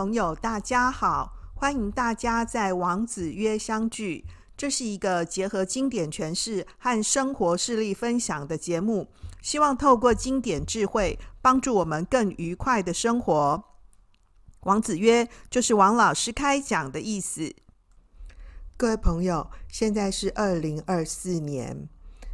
朋友，大家好！欢迎大家在王子约相聚。这是一个结合经典诠释和生活事例分享的节目，希望透过经典智慧，帮助我们更愉快的生活。王子约就是王老师开讲的意思。各位朋友，现在是二零二四年。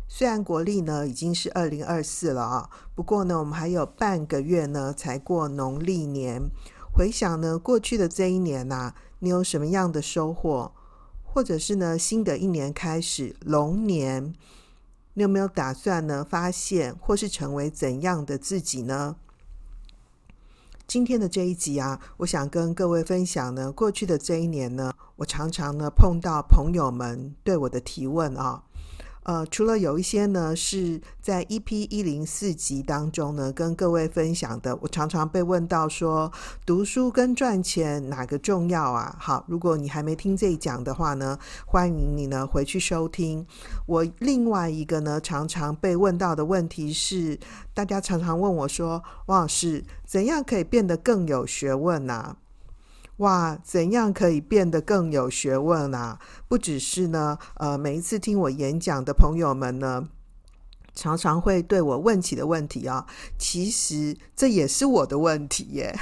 虽然国历呢已经是二零二四了啊，不过呢我们还有半个月呢才过农历年。回想呢过去的这一年呐、你有什么样的收获？或者是呢新的一年开始龙年，你有没有打算呢发现或是成为怎样的自己呢？今天的这一集啊，我想跟各位分享呢过去的这一年呢，我常常呢碰到朋友们对我的提问啊。呃，除了有一些呢是在 EP 一零四集当中呢跟各位分享的，我常常被问到说，读书跟赚钱哪个重要啊？好，如果你还没听这一讲的话呢，欢迎你呢回去收听。我另外一个呢常常被问到的问题是，大家常常问我说，王老师，怎样可以变得更有学问呢、啊？哇，怎样可以变得更有学问啊？不只是呢，呃，每一次听我演讲的朋友们呢，常常会对我问起的问题啊，其实这也是我的问题耶。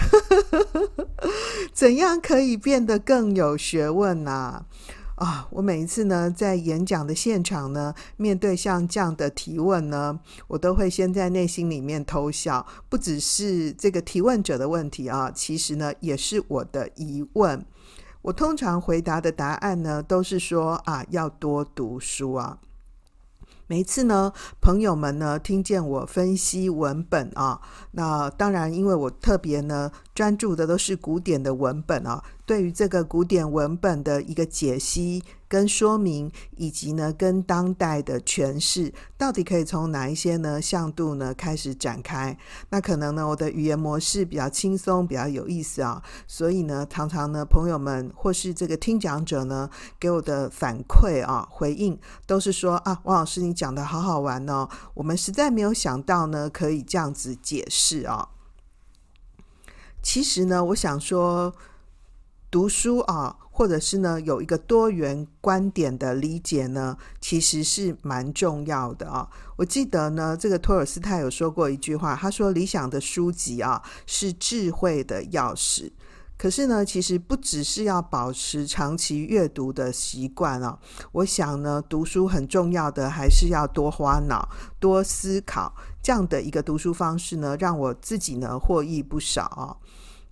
怎样可以变得更有学问啊？啊，我每一次呢，在演讲的现场呢，面对像这样的提问呢，我都会先在内心里面偷笑。不只是这个提问者的问题啊，其实呢，也是我的疑问。我通常回答的答案呢，都是说啊，要多读书啊。每一次呢，朋友们呢，听见我分析文本啊，那当然，因为我特别呢，专注的都是古典的文本啊。对于这个古典文本的一个解析跟说明，以及呢跟当代的诠释，到底可以从哪一些呢向度呢开始展开？那可能呢我的语言模式比较轻松，比较有意思啊，所以呢常常呢朋友们或是这个听讲者呢给我的反馈啊回应都是说啊，王老师你讲的好好玩哦，我们实在没有想到呢可以这样子解释啊。其实呢我想说。读书啊，或者是呢，有一个多元观点的理解呢，其实是蛮重要的啊。我记得呢，这个托尔斯泰有说过一句话，他说：“理想的书籍啊，是智慧的钥匙。”可是呢，其实不只是要保持长期阅读的习惯啊。我想呢，读书很重要的还是要多花脑、多思考，这样的一个读书方式呢，让我自己呢获益不少啊。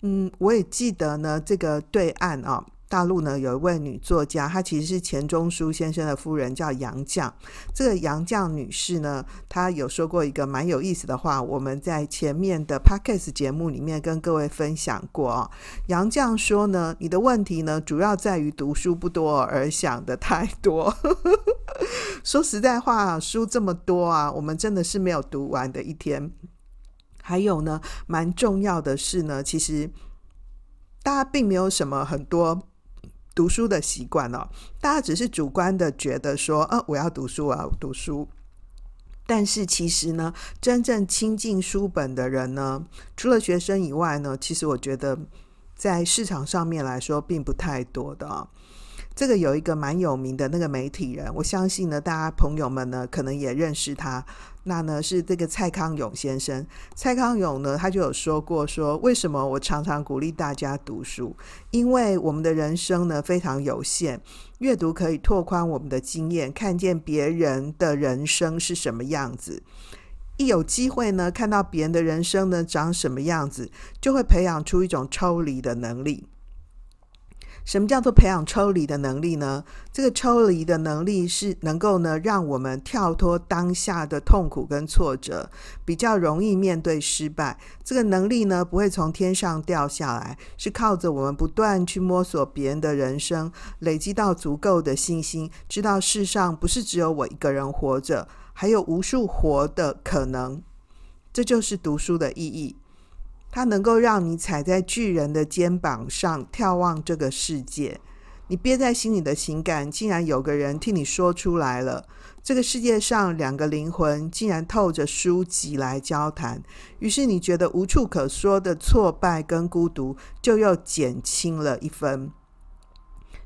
嗯，我也记得呢，这个对岸啊，大陆呢有一位女作家，她其实是钱钟书先生的夫人，叫杨绛。这个杨绛女士呢，她有说过一个蛮有意思的话，我们在前面的 Podcast 节目里面跟各位分享过啊。杨绛说呢，你的问题呢，主要在于读书不多而想得太多。说实在话，书这么多啊，我们真的是没有读完的一天。还有呢，蛮重要的是呢，其实大家并没有什么很多读书的习惯哦，大家只是主观的觉得说，呃、我要读书，我要读书。但是其实呢，真正亲近书本的人呢，除了学生以外呢，其实我觉得在市场上面来说，并不太多的啊。这个有一个蛮有名的那个媒体人，我相信呢，大家朋友们呢，可能也认识他。那呢是这个蔡康永先生。蔡康永呢，他就有说过说，为什么我常常鼓励大家读书？因为我们的人生呢非常有限，阅读可以拓宽我们的经验，看见别人的人生是什么样子。一有机会呢，看到别人的人生呢长什么样子，就会培养出一种抽离的能力。什么叫做培养抽离的能力呢？这个抽离的能力是能够呢，让我们跳脱当下的痛苦跟挫折，比较容易面对失败。这个能力呢，不会从天上掉下来，是靠着我们不断去摸索别人的人生，累积到足够的信心，知道世上不是只有我一个人活着，还有无数活的可能。这就是读书的意义。它能够让你踩在巨人的肩膀上眺望这个世界，你憋在心里的情感，竟然有个人替你说出来了。这个世界上两个灵魂竟然透着书籍来交谈，于是你觉得无处可说的挫败跟孤独就又减轻了一分。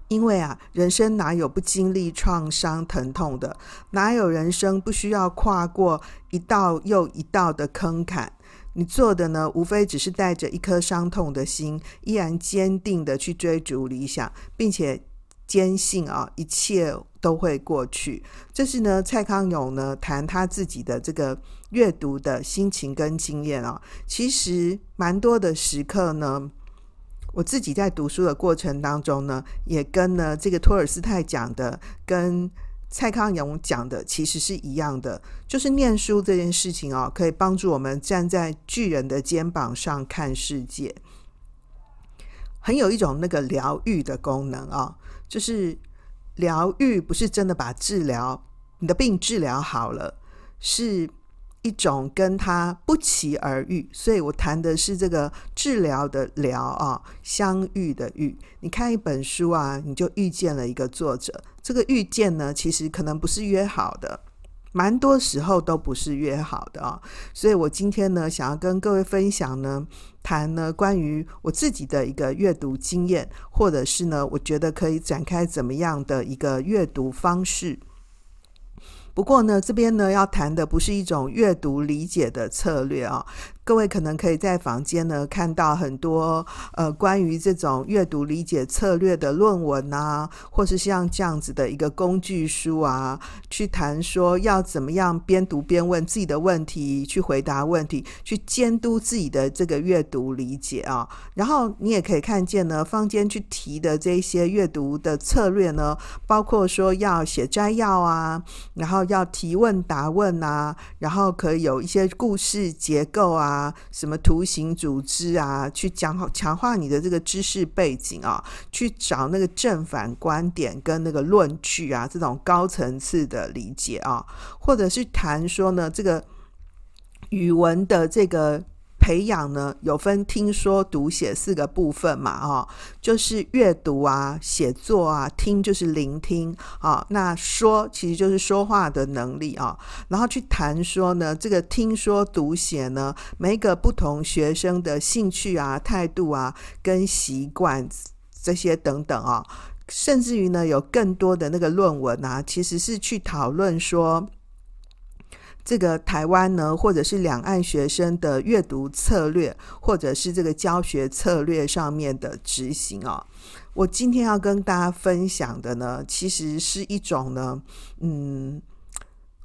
因为啊，人生哪有不经历创伤疼痛的？哪有人生不需要跨过一道又一道的坑坎？你做的呢，无非只是带着一颗伤痛的心，依然坚定的去追逐理想，并且坚信啊，一切都会过去。这是呢，蔡康永呢谈他自己的这个阅读的心情跟经验啊。其实蛮多的时刻呢，我自己在读书的过程当中呢，也跟呢这个托尔斯泰讲的，跟。蔡康永讲的其实是一样的，就是念书这件事情哦，可以帮助我们站在巨人的肩膀上看世界，很有一种那个疗愈的功能啊、就是疗愈不是真的把治疗你的病治疗好了，是。一种跟他不期而遇，所以我谈的是这个治疗的疗啊，相遇的遇。你看一本书啊，你就遇见了一个作者。这个遇见呢，其实可能不是约好的，蛮多时候都不是约好的啊。所以我今天呢，想要跟各位分享呢，谈呢关于我自己的一个阅读经验，或者是呢，我觉得可以展开怎么样的一个阅读方式。不过呢，这边呢要谈的不是一种阅读理解的策略啊。各位可能可以在房间呢看到很多呃关于这种阅读理解策略的论文啊，或是像这样子的一个工具书啊，去谈说要怎么样边读边问自己的问题，去回答问题，去监督自己的这个阅读理解啊。然后你也可以看见呢，坊间去提的这些阅读的策略呢，包括说要写摘要啊，然后要提问答问啊，然后可以有一些故事结构啊。啊，什么图形组织啊，去讲好强化你的这个知识背景啊，去找那个正反观点跟那个论据啊，这种高层次的理解啊，或者是谈说呢，这个语文的这个。培养呢，有分听说读写四个部分嘛，哦，就是阅读啊、写作啊、听就是聆听啊，那说其实就是说话的能力啊，然后去谈说呢，这个听说读写呢，每个不同学生的兴趣啊、态度啊、跟习惯这些等等啊，甚至于呢，有更多的那个论文啊，其实是去讨论说。这个台湾呢，或者是两岸学生的阅读策略，或者是这个教学策略上面的执行啊、哦，我今天要跟大家分享的呢，其实是一种呢，嗯，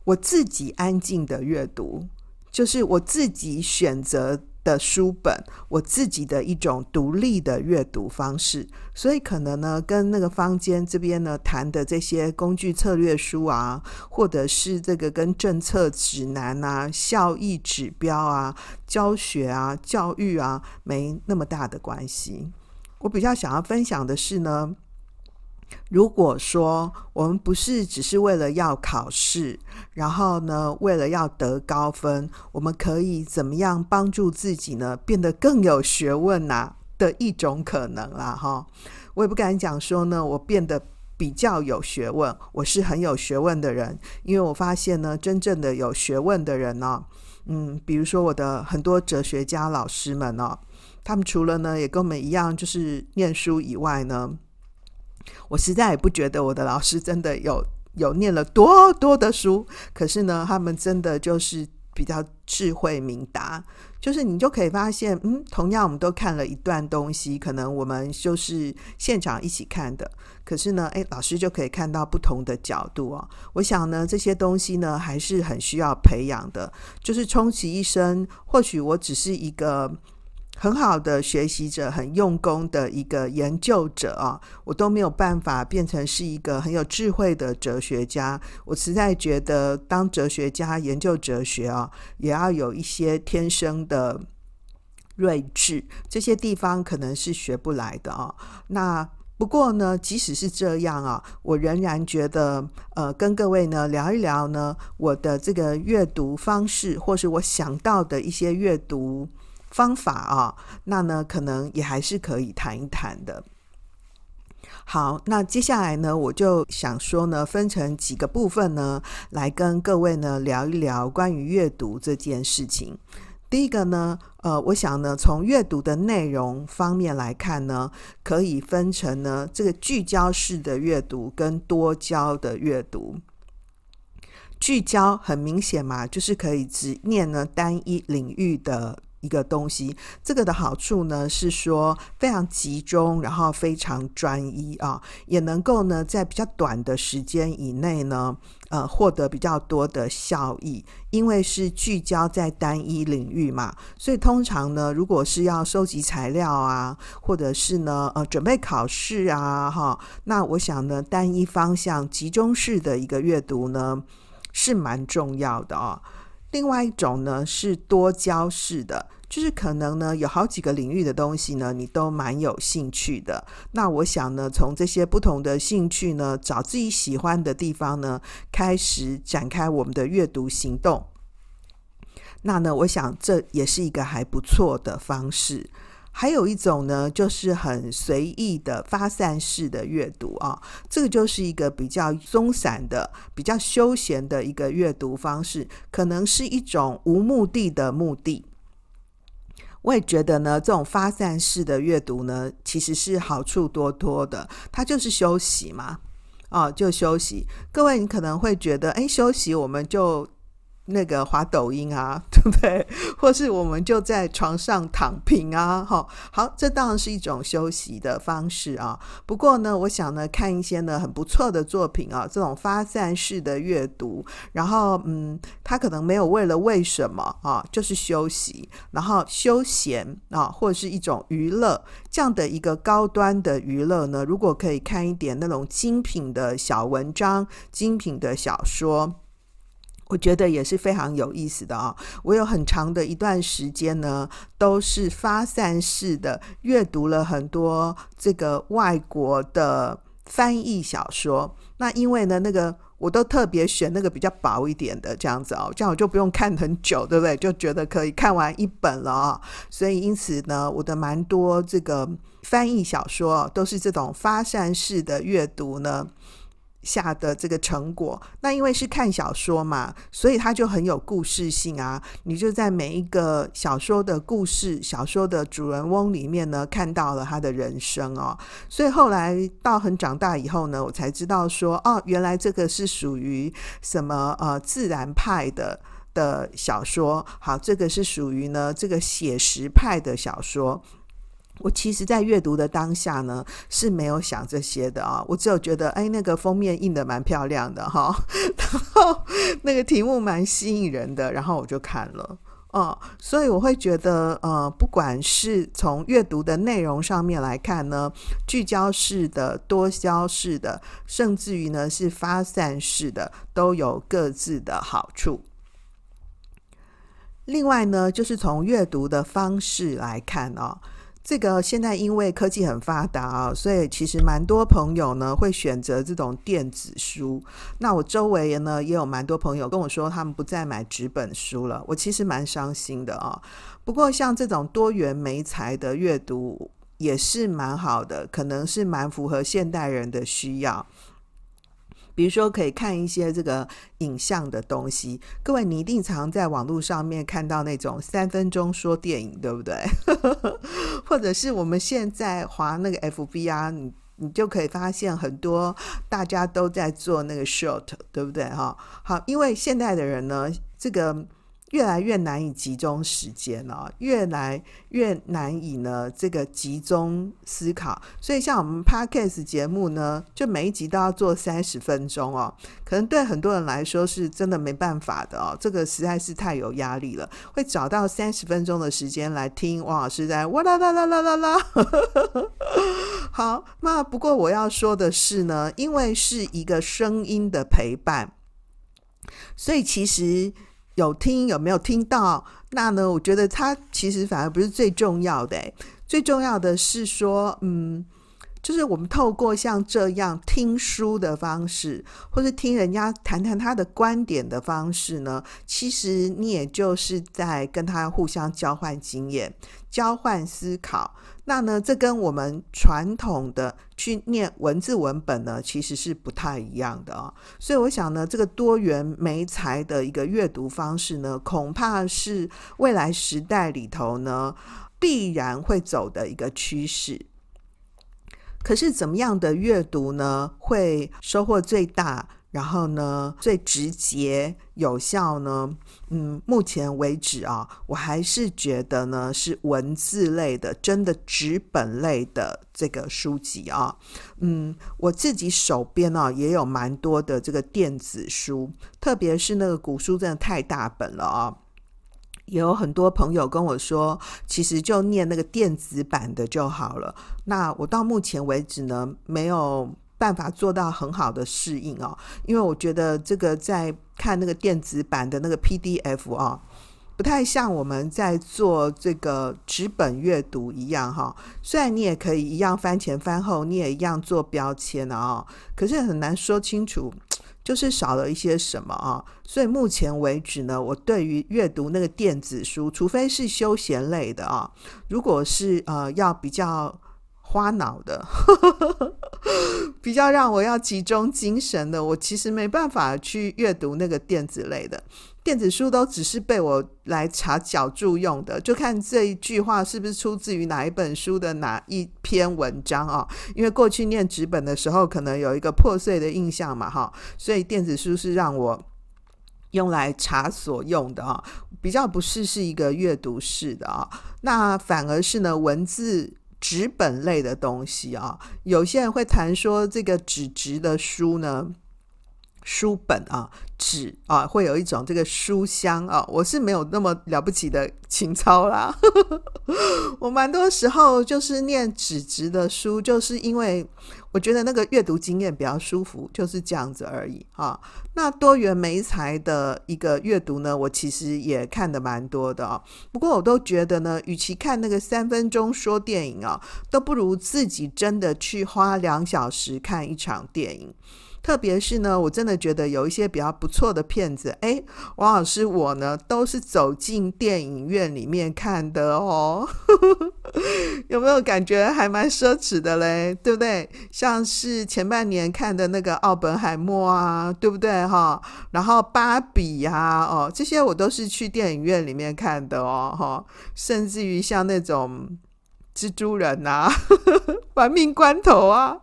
我自己安静的阅读，就是我自己选择。的书本，我自己的一种独立的阅读方式，所以可能呢，跟那个坊间这边呢谈的这些工具策略书啊，或者是这个跟政策指南啊、效益指标啊、教学啊、教育啊，没那么大的关系。我比较想要分享的是呢。如果说我们不是只是为了要考试，然后呢，为了要得高分，我们可以怎么样帮助自己呢，变得更有学问呐、的一种可能啦，哈，我也不敢讲说呢，我变得比较有学问，我是很有学问的人，因为我发现呢，真正的有学问的人呢，嗯，比如说我的很多哲学家老师们呢，他们除了呢，也跟我们一样，就是念书以外呢。我实在也不觉得我的老师真的有有念了多多的书，可是呢，他们真的就是比较智慧明达。就是你就可以发现，嗯，同样我们都看了一段东西，可能我们就是现场一起看的，可是呢，诶，老师就可以看到不同的角度哦。我想呢，这些东西呢，还是很需要培养的。就是充其一生，或许我只是一个。很好的学习者，很用功的一个研究者啊，我都没有办法变成是一个很有智慧的哲学家。我实在觉得，当哲学家研究哲学啊，也要有一些天生的睿智，这些地方可能是学不来的啊。那不过呢，即使是这样啊，我仍然觉得，呃，跟各位呢聊一聊呢，我的这个阅读方式，或是我想到的一些阅读。方法啊，那呢，可能也还是可以谈一谈的。好，那接下来呢，我就想说呢，分成几个部分呢，来跟各位呢聊一聊关于阅读这件事情。第一个呢，呃，我想呢，从阅读的内容方面来看呢，可以分成呢这个聚焦式的阅读跟多焦的阅读。聚焦很明显嘛，就是可以只念呢单一领域的。一个东西，这个的好处呢是说非常集中，然后非常专一啊，也能够呢在比较短的时间以内呢，呃，获得比较多的效益，因为是聚焦在单一领域嘛，所以通常呢，如果是要收集材料啊，或者是呢，呃，准备考试啊，哈，那我想呢，单一方向、集中式的一个阅读呢，是蛮重要的啊。另外一种呢是多交式的，就是可能呢有好几个领域的东西呢，你都蛮有兴趣的。那我想呢，从这些不同的兴趣呢，找自己喜欢的地方呢，开始展开我们的阅读行动。那呢，我想这也是一个还不错的方式。还有一种呢，就是很随意的发散式的阅读啊，这个就是一个比较松散的、比较休闲的一个阅读方式，可能是一种无目的的目的。我也觉得呢，这种发散式的阅读呢，其实是好处多多的，它就是休息嘛，啊，就休息。各位，你可能会觉得，哎，休息我们就。那个滑抖音啊，对不对？或是我们就在床上躺平啊，哈，好，这当然是一种休息的方式啊。不过呢，我想呢，看一些呢很不错的作品啊，这种发散式的阅读，然后嗯，他可能没有为了为什么啊，就是休息，然后休闲啊，或者是一种娱乐这样的一个高端的娱乐呢，如果可以看一点那种精品的小文章、精品的小说。我觉得也是非常有意思的啊！我有很长的一段时间呢，都是发散式的阅读了很多这个外国的翻译小说。那因为呢，那个我都特别选那个比较薄一点的这样子哦，这样我就不用看很久，对不对？就觉得可以看完一本了啊！所以因此呢，我的蛮多这个翻译小说都是这种发散式的阅读呢。下的这个成果，那因为是看小说嘛，所以它就很有故事性啊。你就在每一个小说的故事、小说的主人翁里面呢，看到了他的人生哦。所以后来到很长大以后呢，我才知道说，哦，原来这个是属于什么呃自然派的的小说。好，这个是属于呢这个写实派的小说。我其实，在阅读的当下呢，是没有想这些的啊。我只有觉得，哎，那个封面印得蛮漂亮的哈，然后那个题目蛮吸引人的，然后我就看了。哦，所以我会觉得，呃，不管是从阅读的内容上面来看呢，聚焦式的、多焦式的，甚至于呢是发散式的，都有各自的好处。另外呢，就是从阅读的方式来看哦。这个现在因为科技很发达啊，所以其实蛮多朋友呢会选择这种电子书。那我周围呢也有蛮多朋友跟我说，他们不再买纸本书了。我其实蛮伤心的啊。不过像这种多元媒材的阅读也是蛮好的，可能是蛮符合现代人的需要。比如说，可以看一些这个影像的东西。各位，你一定常在网络上面看到那种三分钟说电影，对不对？或者是我们现在划那个 FB 啊，你你就可以发现很多大家都在做那个 short，对不对？哈，好，因为现代的人呢，这个。越来越难以集中时间了，越来越难以呢这个集中思考，所以像我们 Podcast 节目呢，就每一集都要做三十分钟哦，可能对很多人来说是真的没办法的哦，这个实在是太有压力了，会找到三十分钟的时间来听王老师在哇啦啦啦啦啦啦。好，那不过我要说的是呢，因为是一个声音的陪伴，所以其实。有听有没有听到？那呢？我觉得它其实反而不是最重要的，最重要的是说，嗯，就是我们透过像这样听书的方式，或是听人家谈谈他的观点的方式呢，其实你也就是在跟他互相交换经验、交换思考。那呢，这跟我们传统的去念文字文本呢，其实是不太一样的啊。所以我想呢，这个多元媒材的一个阅读方式呢，恐怕是未来时代里头呢，必然会走的一个趋势。可是怎么样的阅读呢，会收获最大？然后呢，最直接有效呢？嗯，目前为止啊，我还是觉得呢，是文字类的，真的纸本类的这个书籍啊。嗯，我自己手边啊也有蛮多的这个电子书，特别是那个古书，真的太大本了啊。也有很多朋友跟我说，其实就念那个电子版的就好了。那我到目前为止呢，没有。办法做到很好的适应哦，因为我觉得这个在看那个电子版的那个 PDF 啊，不太像我们在做这个纸本阅读一样哈。虽然你也可以一样翻前翻后，你也一样做标签的啊，可是很难说清楚，就是少了一些什么啊。所以目前为止呢，我对于阅读那个电子书，除非是休闲类的啊，如果是呃要比较。花脑的，比较让我要集中精神的，我其实没办法去阅读那个电子类的电子书，都只是被我来查脚注用的，就看这一句话是不是出自于哪一本书的哪一篇文章啊？因为过去念纸本的时候，可能有一个破碎的印象嘛，哈，所以电子书是让我用来查所用的啊，比较不是是一个阅读式的啊，那反而是呢文字。纸本类的东西啊，有些人会谈说这个纸质的书呢，书本啊，纸啊，会有一种这个书香啊。我是没有那么了不起的情操啦，我蛮多时候就是念纸质的书，就是因为。我觉得那个阅读经验比较舒服，就是这样子而已哈。那多元媒材的一个阅读呢，我其实也看得蛮多的啊。不过我都觉得呢，与其看那个三分钟说电影啊，都不如自己真的去花两小时看一场电影。特别是呢，我真的觉得有一些比较不错的片子，诶，王老师我呢都是走进电影院里面看的哦。有没有感觉还蛮奢侈的嘞？对不对？像是前半年看的那个《奥本海默》啊，对不对哈？然后《芭比》呀，哦，这些我都是去电影院里面看的哦，哈，甚至于像那种。蜘蛛人呐，玩命关头啊！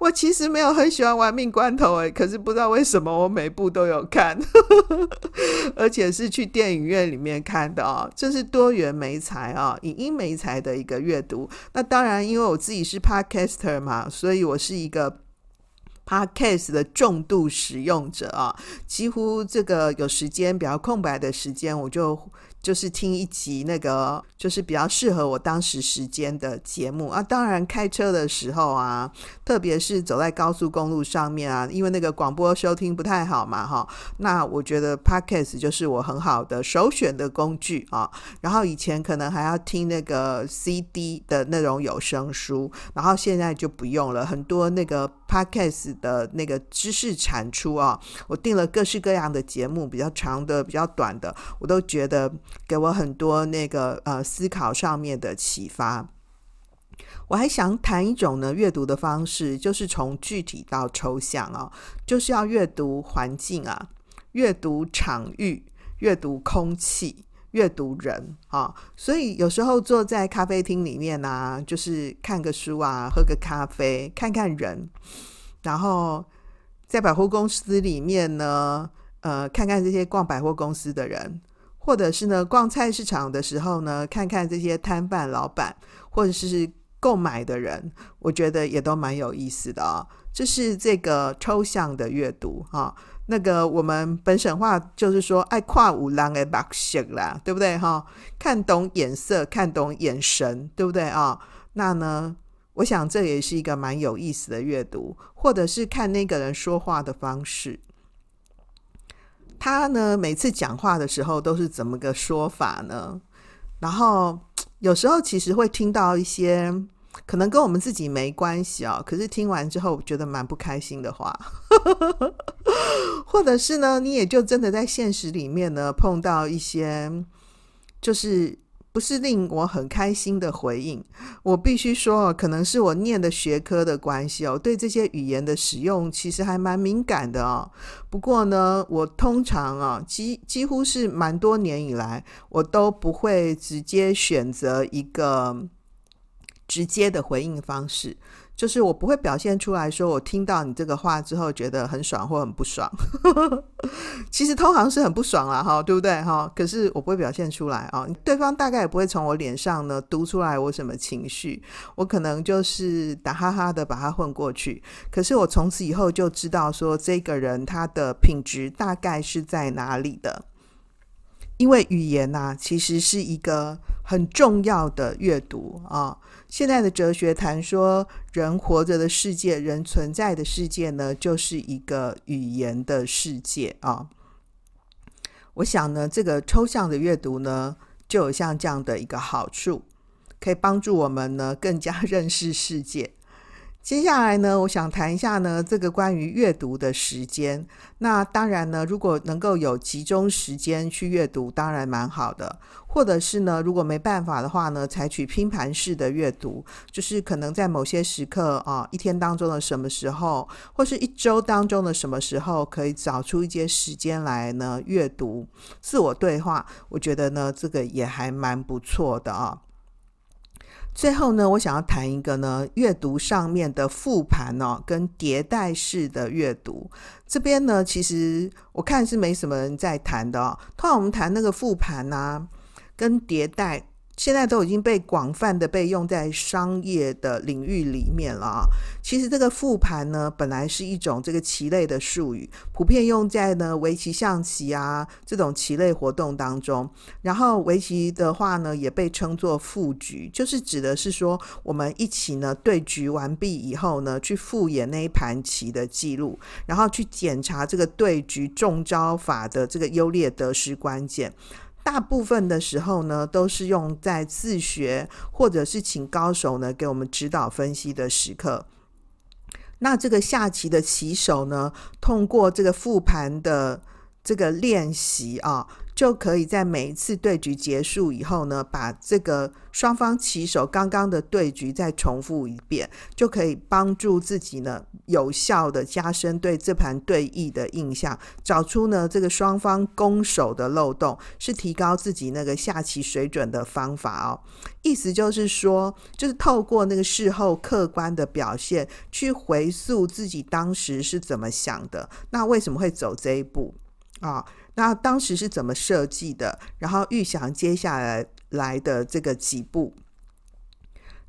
我其实没有很喜欢玩命关头诶，可是不知道为什么我每部都有看，而且是去电影院里面看的哦。这是多元媒材啊，影音媒材的一个阅读。那当然，因为我自己是 Podcaster 嘛，所以我是一个 Podcast 的重度使用者啊。几乎这个有时间比较空白的时间，我就。就是听一集那个，就是比较适合我当时时间的节目啊。当然开车的时候啊，特别是走在高速公路上面啊，因为那个广播收听不太好嘛，哈。那我觉得 Podcast 就是我很好的首选的工具啊。然后以前可能还要听那个 CD 的那种有声书，然后现在就不用了，很多那个。Podcast 的那个知识产出啊，我订了各式各样的节目，比较长的、比较短的，我都觉得给我很多那个呃思考上面的启发。我还想谈一种呢阅读的方式，就是从具体到抽象啊，就是要阅读环境啊，阅读场域，阅读空气。阅读人啊，所以有时候坐在咖啡厅里面啊，就是看个书啊，喝个咖啡，看看人，然后在百货公司里面呢，呃，看看这些逛百货公司的人，或者是呢逛菜市场的时候呢，看看这些摊贩老板，或者是购买的人，我觉得也都蛮有意思的啊。这是这个抽象的阅读啊。那个我们本省话就是说，爱看有人的目色啦，对不对哈？看懂眼色，看懂眼神，对不对啊？那呢，我想这也是一个蛮有意思的阅读，或者是看那个人说话的方式。他呢，每次讲话的时候都是怎么个说法呢？然后 有时候其实会听到一些。可能跟我们自己没关系哦，可是听完之后觉得蛮不开心的话，或者是呢，你也就真的在现实里面呢碰到一些，就是不是令我很开心的回应。我必须说哦，可能是我念的学科的关系哦，对这些语言的使用其实还蛮敏感的哦。不过呢，我通常啊，几几乎是蛮多年以来，我都不会直接选择一个直接的回应方式。就是我不会表现出来说，我听到你这个话之后觉得很爽或很不爽。其实通常是很不爽啦，哈，对不对？哈，可是我不会表现出来啊，对方大概也不会从我脸上呢读出来我什么情绪，我可能就是打哈哈的把它混过去。可是我从此以后就知道说，这个人他的品质大概是在哪里的，因为语言呐、其实是一个很重要的阅读啊。现在的哲学谈说，人活着的世界，人存在的世界呢，就是一个语言的世界啊。我想呢，这个抽象的阅读呢，就有像这样的一个好处，可以帮助我们呢更加 认识世界。接下来呢，我想谈一下呢，这个关于阅读的时间。那当然呢，如果能够有集中时间去阅读，当然蛮好的。或者是呢，如果没办法的话呢，采取拼盘式的阅读，就是可能在某些时刻啊，一天当中的什么时候，或是一周当中的什么时候，可以找出一些时间来呢阅读、自我对话。我觉得呢，这个也还蛮不错的啊。最后呢，我想要谈一个呢，阅读上面的复盘哦，跟迭代式的阅读。这边呢，其实我看是没什么人在谈的哦。通常我们谈那个复盘啊，跟迭代。现在都已经被广泛的被用在商业的领域里面了啊。其实这个复盘呢，本来是一种这个棋类的术语，普遍用在呢围棋、象棋啊这种棋类活动当中。然后围棋的话呢，也被称作复局，就是指的是说我们一起呢对局完毕以后呢，去复演那一盘棋的记录，然后去检查这个对局中招法的这个优劣得失关键。大部分的时候呢，都是用在自学或者是请高手呢给我们指导分析的时刻。那这个下棋的棋手呢，通过这个复盘的这个练习啊。就可以在每一次对局结束以后呢，把这个双方棋手刚刚的对局再重复一遍，就可以帮助自己呢有效的加深对这盘对弈的印象，找出呢这个双方攻守的漏洞，是提高自己那个下棋水准的方法哦。意思就是说，就是透过那个事后客观的表现，去回溯自己当时是怎么想的，那为什么会走这一步啊？那当时是怎么设计的？然后预想接下来来的这个几步。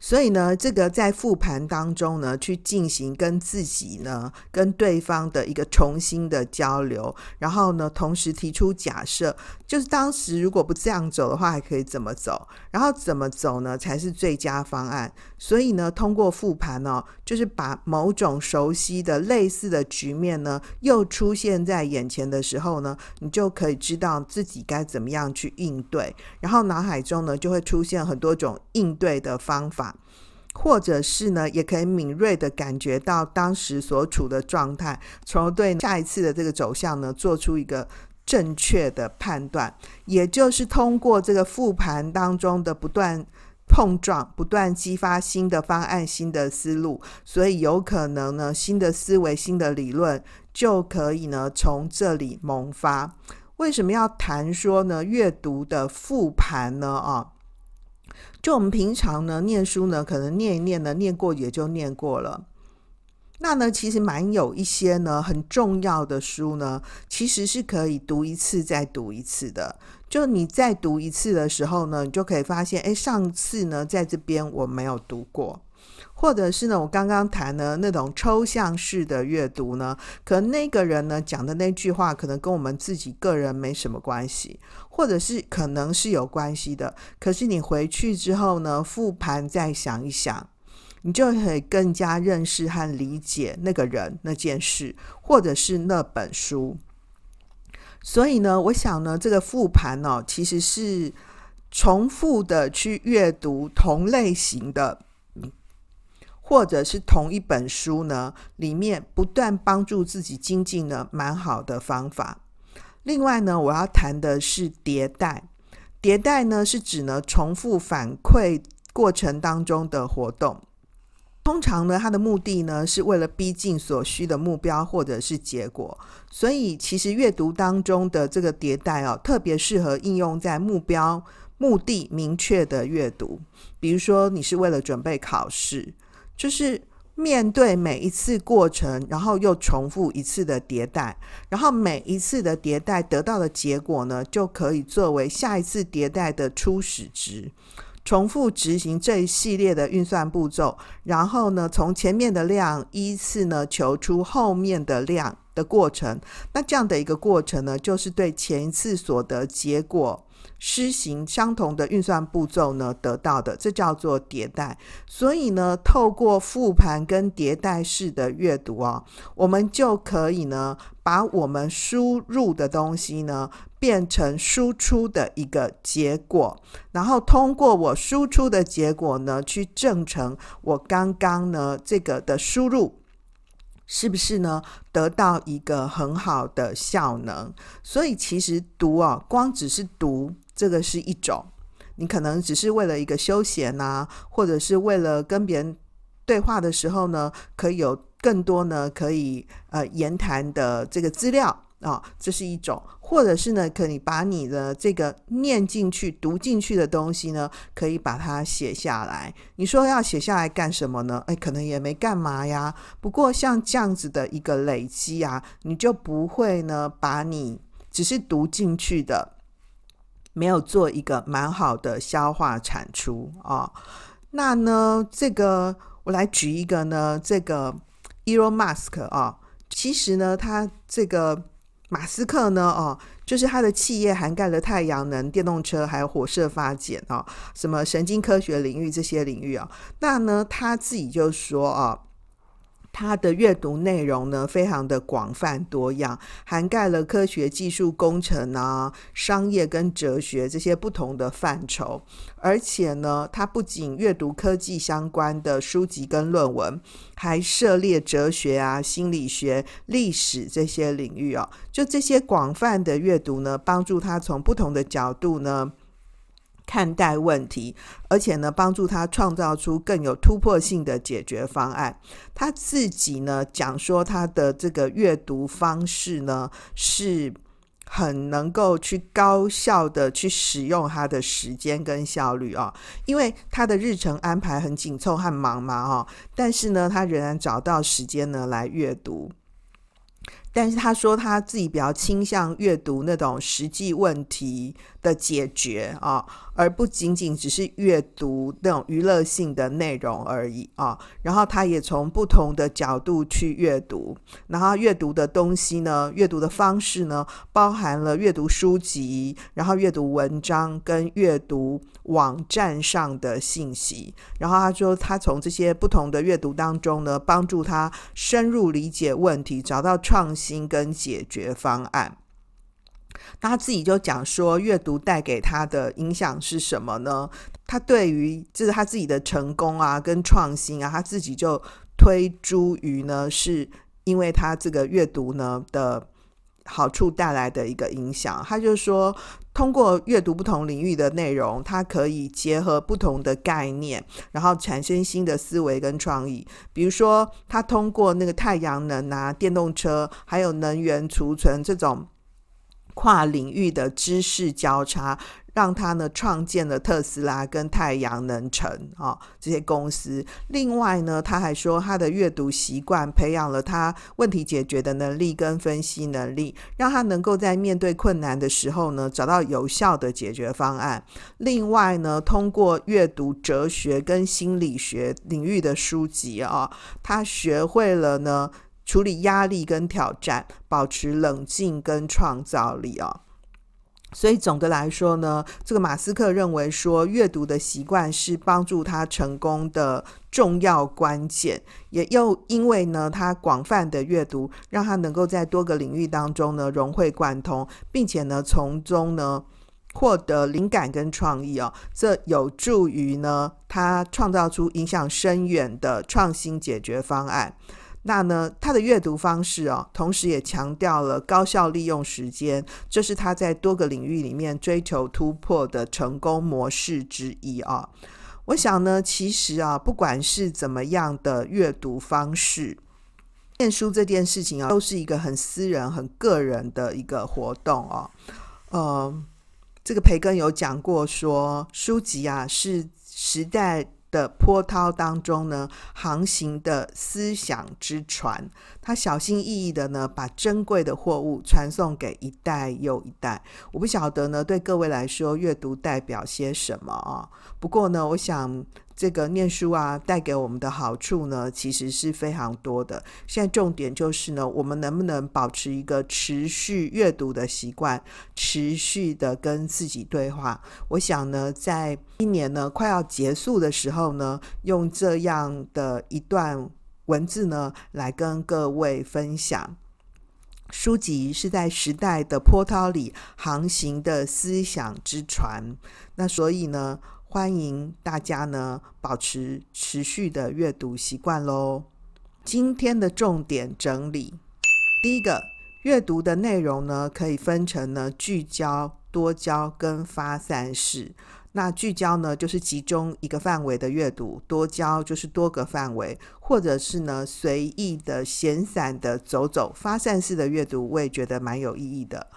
所以呢，这个在复盘当中呢，去进行跟自己呢、跟对方的一个重新的交流，然后呢，同时提出假设，就是当时如果不这样走的话，还可以怎么走？然后怎么走呢，才是最佳方案？所以呢，通过复盘呢，就是把某种熟悉的类似的局面呢，又出现在眼前的时候呢，你就可以知道自己该怎么样去应对，然后脑海中呢，就会出现很多种应对的方法。或者是呢，也可以敏锐地感觉到当时所处的状态，从而对下一次的这个走向呢，做出一个正确的判断。也就是通过这个复盘当中的不断碰撞，不断激发新的方案、新的思路，所以有可能呢，新的思维、新的理论就可以呢从这里萌发。为什么要谈说呢？阅读的复盘呢？啊？就我们平常呢，念书呢，可能念一念呢，念过也就念过了。那呢，其实蛮有一些呢，很重要的书呢，其实是可以读一次再读一次的。就你再读一次的时候呢，你就可以发现，哎，上次呢，在这边我没有读过。或者是呢，我刚刚谈的那种抽象式的阅读呢，可能那个人呢讲的那句话，可能跟我们自己个人没什么关系，或者是可能是有关系的。可是你回去之后呢，复盘再想一想，你就可以更加认识和理解那个人、那件事，或者是那本书。所以呢，我想呢，这个复盘呢，其实是重复的去阅读同类型的。或者是同一本书呢，里面不断帮助自己精进的蛮好的方法。另外呢，我要谈的是迭代。迭代呢是指呢重复反馈过程当中的活动。通常呢，它的目的呢是为了逼近所需的目标或者是结果，所以其实阅读当中的这个迭代哦，特别适合应用在目标、目的明确的阅读。比如说，你是为了准备考试，就是面对每一次过程，然后又重复一次的迭代，然后每一次的迭代得到的结果呢，就可以作为下一次迭代的初始值。重复执行这一系列的运算步骤，然后呢，从前面的量依次呢求出后面的量的过程。那这样的一个过程呢，就是对前一次所得结果施行相同的运算步骤呢得到的，这叫做迭代。所以呢，透过复盘跟迭代式的阅读啊，我们就可以呢把我们输入的东西呢。变成输出的一个结果，然后通过我输出的结果呢，去证成我刚刚呢这个的输入是不是呢得到一个很好的效能。所以其实读啊，光只是读这个是一种，你可能只是为了一个休闲啊，或者是为了跟别人对话的时候呢，可以有更多呢可以呃言谈的这个资料。啊、这是一种，或者是呢，可以把你的这个念进去、读进去的东西呢，可以把它写下来。你说要写下来干什么呢？哎，可能也没干嘛呀。不过像这样子的一个累积啊，你就不会呢，把你只是读进去的，没有做一个蛮好的消化产出啊、哦。那呢，这个我来举一个呢，这个 Elon Musk 啊、哦，其实呢，他这个。马斯克呢？哦，就是他的企业涵盖了太阳能、电动车，还有火射发电啊，什么神经科学领域这些领域啊。那呢，他自己就说啊。他的阅读内容呢，非常的广泛多样，涵盖了科学技术、工程啊、商业跟哲学这些不同的范畴。而且呢，他不仅阅读科技相关的书籍跟论文，还涉猎哲学啊、心理学、历史这些领域哦。就这些广泛的阅读呢，帮助他从不同的角度呢。看待问题，而且呢，帮助他创造出更有突破性的解决方案。他自己呢讲说，他的这个阅读方式呢，是很能够去高效的去使用他的时间跟效率啊，因为他的日程安排很紧凑和忙嘛，哈，但是呢，他仍然找到时间呢来阅读。但是他说他自己比较倾向阅读那种实际问题的解决啊，而不仅仅只是阅读那种娱乐性的内容而已啊。然后他也从不同的角度去阅读，然后阅读的东西呢，阅读的方式呢，包含了阅读书籍，然后阅读文章跟阅读网站上的信息。然后他说他从这些不同的阅读当中呢，帮助他深入理解问题，找到创新。跟解决方案，那他自己就讲说，阅读带给他的影响是什么呢？他对于就是他自己的成功啊，跟创新啊，他自己就推诸于呢，是因为他这个阅读呢的好处带来的一个影响。他就说。通过阅读不同领域的内容，它可以结合不同的概念，然后产生新的思维跟创意。比如说，他通过那个太阳能啊、电动车，还有能源储存这种跨领域的知识交叉。让他呢创建了特斯拉跟太阳能城啊、这些公司。另外呢，他还说他的阅读习惯培养了他问题解决的能力跟分析能力，让他能够在面对困难的时候呢找到有效的解决方案。另外呢，通过阅读哲学跟心理学领域的书籍啊、他学会了呢处理压力跟挑战，保持冷静跟创造力、哦。所以总的来说呢，这个马斯克认为说，阅读的习惯是帮助他成功的重要关键。也又因为呢，他广泛的阅读，让他能够在多个领域当中呢融会贯通，并且呢从中呢获得灵感跟创意哦，这有助于呢他创造出影响深远的创新解决方案。那呢，他的阅读方式哦，同时也强调了高效利用时间，这是他在多个领域里面追求突破的成功模式之一啊。我想呢，其实啊，不管是怎么样的阅读方式，念书这件事情啊，都是一个很私人、很个人的一个活动哦。呃，这个培根有讲过说，书籍啊是时代的波涛当中呢，航行的思想之船，他小心翼翼的呢，把珍贵的货物传送给一代又一代。我不晓得呢，对各位来说，阅读代表些什么啊？不过呢，我想。这个念书啊，带给我们的好处呢，其实是非常多的。现在重点就是呢，我们能不能保持一个持续阅读的习惯，持续的跟自己对话？我想呢，在一年呢快要结束的时候呢，用这样的一段文字呢，来跟各位分享。书籍是在时代的波涛里航行的思想之船。那所以呢，欢迎大家呢保持持续的阅读习惯喽。今天的重点整理：第一个，阅读的内容呢可以分成呢聚焦、多焦跟发散式。那聚焦呢就是集中一个范围的阅读，多焦就是多个范围，或者是呢随意的闲散的走走。发散式的阅读我也觉得蛮有意义的。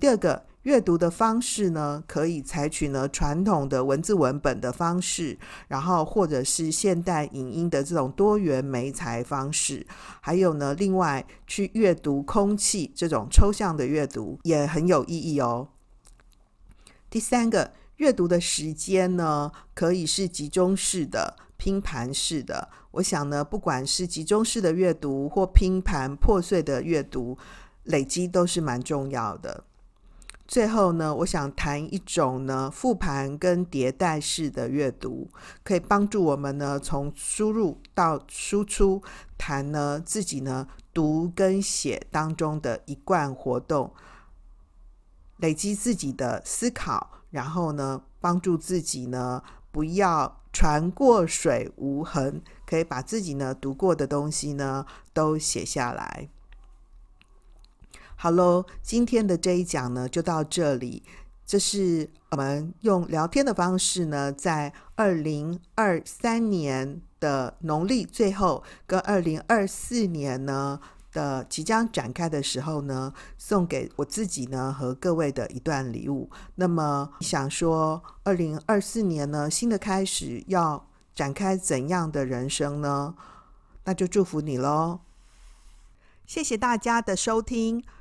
第二个。阅读的方式呢，可以采取呢传统的文字文本的方式，然后或者是现代影音的这种多元媒材方式，还有呢，另外去阅读空气这种抽象的阅读也很有意义哦。第三个，阅读的时间呢，可以是集中式的、拼盘式的。我想呢，不管是集中式的阅读或拼盘破碎的阅读，累积都是蛮重要的。最后呢，我想谈一种呢复盘跟迭代式的阅读，可以帮助我们呢从输入到输出，谈呢自己呢读跟写当中的一贯活动，累积自己的思考，然后呢帮助自己呢不要船过水无痕，可以把自己呢读过的东西呢都写下来。好喽，今天的这一讲呢就到这里。这是我们用聊天的方式呢，在二零二三年的农历最后，跟二零二四年呢的即将展开的时候呢，送给我自己呢和各位的一段礼物。那么想说，二零二四年呢新的开始要展开怎样的人生呢？那就祝福你喽！谢谢大家的收听。